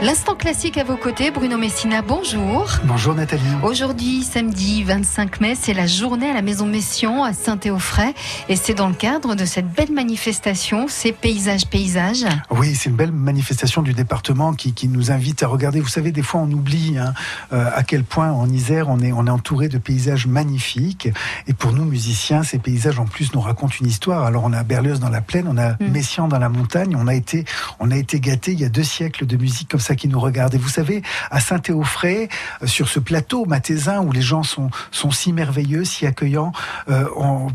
L'instant classique à vos côtés, Bruno Messina, bonjour. Bonjour Nathalie. Aujourd'hui, samedi 25 mai, c'est la journée à la Maison Messian à Saint-Théophray et c'est dans le cadre de cette belle manifestation, c'est Paysage Paysage. Oui, c'est une belle manifestation du département qui, qui, nous invite à regarder. Vous savez, des fois on oublie hein, euh, à quel point en Isère on est, on est entouré de paysages magnifiques et pour nous musiciens, ces paysages en plus nous racontent une histoire. Alors on a Berlioz dans la plaine, on a mm. Messian dans la montagne, on a été, on a été gâté il y a deux siècles de musique comme ça qui nous regarde. Et vous savez, à Saint-Théophray, euh, sur ce plateau mathésin où les gens sont, sont si merveilleux, si accueillants, euh,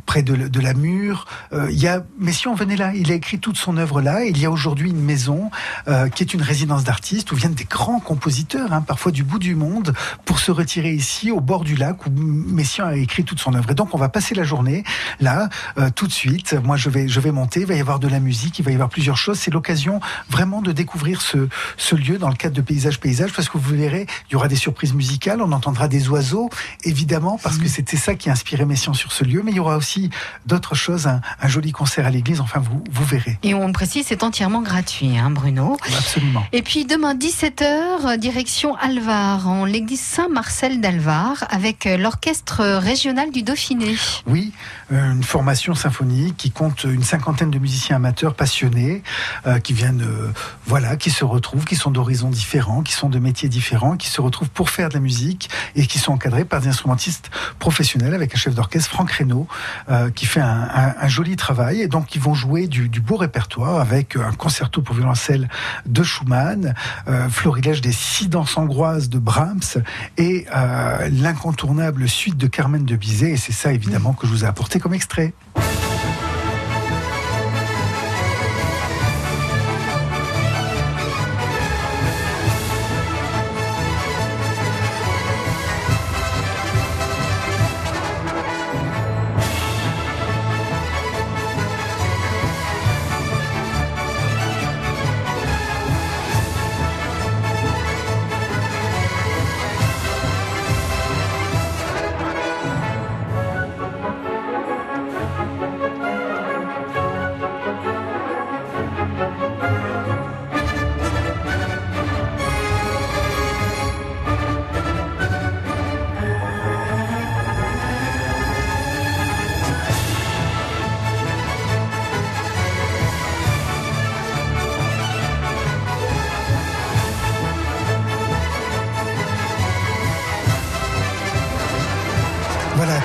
près de, de, la mur, euh, il y a Messiaen venait là. Il a écrit toute son œuvre là. Il y a aujourd'hui une maison euh, qui est une résidence d'artistes où viennent des grands compositeurs, hein, parfois du bout du monde, pour se retirer ici, au bord du lac où Messiaen a écrit toute son œuvre. Et donc, on va passer la journée là, tout de suite. Moi, je vais, je vais monter. Il va y avoir de la musique. Il va y avoir plusieurs choses. C'est l'occasion vraiment de découvrir ce, ce lieu dans le cadre de Paysage Paysage, parce que vous verrez, il y aura des surprises musicales, on entendra des oiseaux, évidemment, parce que c'était ça qui inspirait Messiaen sur ce lieu, mais il y aura aussi d'autres choses, un, joli concert à l'église, enfin vous, vous verrez. Et on le précise, c'est entièrement gratuit, hein, Bruno. Absolument. Et puis demain, 17h, direction Alvar, en l'église Saint-Marcel d'Alvar, avec l'orchestre régional du Dauphiné. Oui, euh, une formation symphonique qui compte une cinquantaine de musiciens amateurs passionnés, euh, qui viennent, euh, voilà, qui se retrouvent, qui sont d'horizons différents, qui sont de métiers différents, qui se retrouvent pour faire de la musique et qui sont encadrés par des instrumentistes professionnels avec un chef d'orchestre, Franck Reynaud, euh, qui fait un, un, un, joli travail. Et donc, ils vont jouer du, du, beau répertoire avec un concerto pour violoncelle de Schumann, euh, Florilège des six danses hongroises de Brahms et euh, l'incontournable suite de Carmen de Bizet. Et c'est ça, évidemment, que je vous ai apporté comme extrait.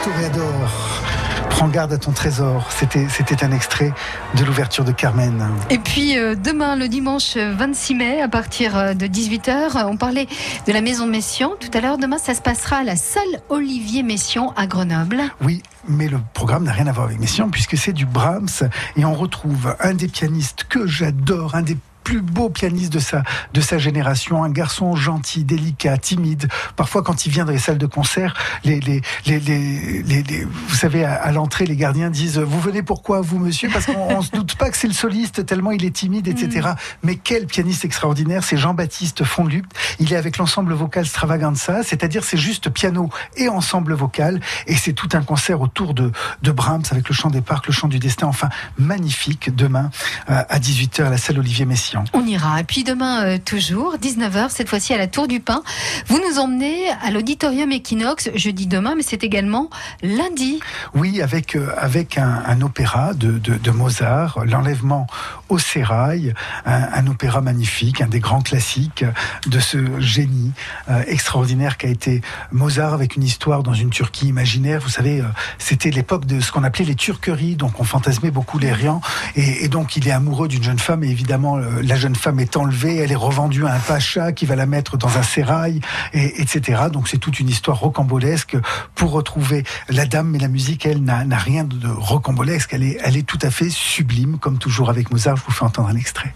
Toréador. Prends garde à ton trésor. C'était, un extrait de l'ouverture de Carmen. Et puis euh, demain, le dimanche 26 mai, à partir euh, de 18h, on parlait de la maison Messian. Tout à l'heure, demain, ça se passera à la salle Olivier Messian à Grenoble. Oui, mais le programme n'a rien à voir avec Messian puisque c'est du Brahms et on retrouve un des pianistes que j'adore, un des plus beau pianiste de sa, de sa génération, un garçon gentil, délicat, timide. Parfois, quand il vient dans les salles de concert, les, les, les, les vous savez, à, à l'entrée, les gardiens disent Vous venez pourquoi, vous, monsieur? Parce qu'on se doute pas que c'est le soliste, tellement il est timide, etc. Mm. Mais quel pianiste extraordinaire C'est Jean-Baptiste Fonluc. Il est avec l'ensemble vocal Stravaganza, c'est-à-dire c'est juste piano et ensemble vocal. Et c'est tout un concert autour de, de Brahms avec le chant des parcs, le chant du destin. Enfin, magnifique, demain euh, à 18h à la salle Olivier Messiaen. On ira. Et puis demain, euh, toujours, 19h, cette fois-ci à la Tour du Pin. Vous nous emmenez à l'Auditorium Equinox, jeudi demain, mais c'est également lundi. Oui, avec, euh, avec un, un opéra de, de, de Mozart, L'Enlèvement au Sérail, un, un, opéra magnifique, un des grands classiques de ce génie euh, extraordinaire qu'a été Mozart avec une histoire dans une Turquie imaginaire. Vous savez, c'était l'époque de ce qu'on appelait les turqueries, donc on fantasmait beaucoup les riens. Et, et donc il est amoureux d'une jeune femme et évidemment la jeune femme est enlevée, elle est revendue à un pacha qui va la mettre dans un sérail, et, etc. Donc c'est toute une histoire rocambolesque pour retrouver la dame, mais la musique, elle, n'a rien de rocambolesque, elle est, elle est tout à fait sublime, comme toujours avec Mozart, je vous fais entendre un extrait.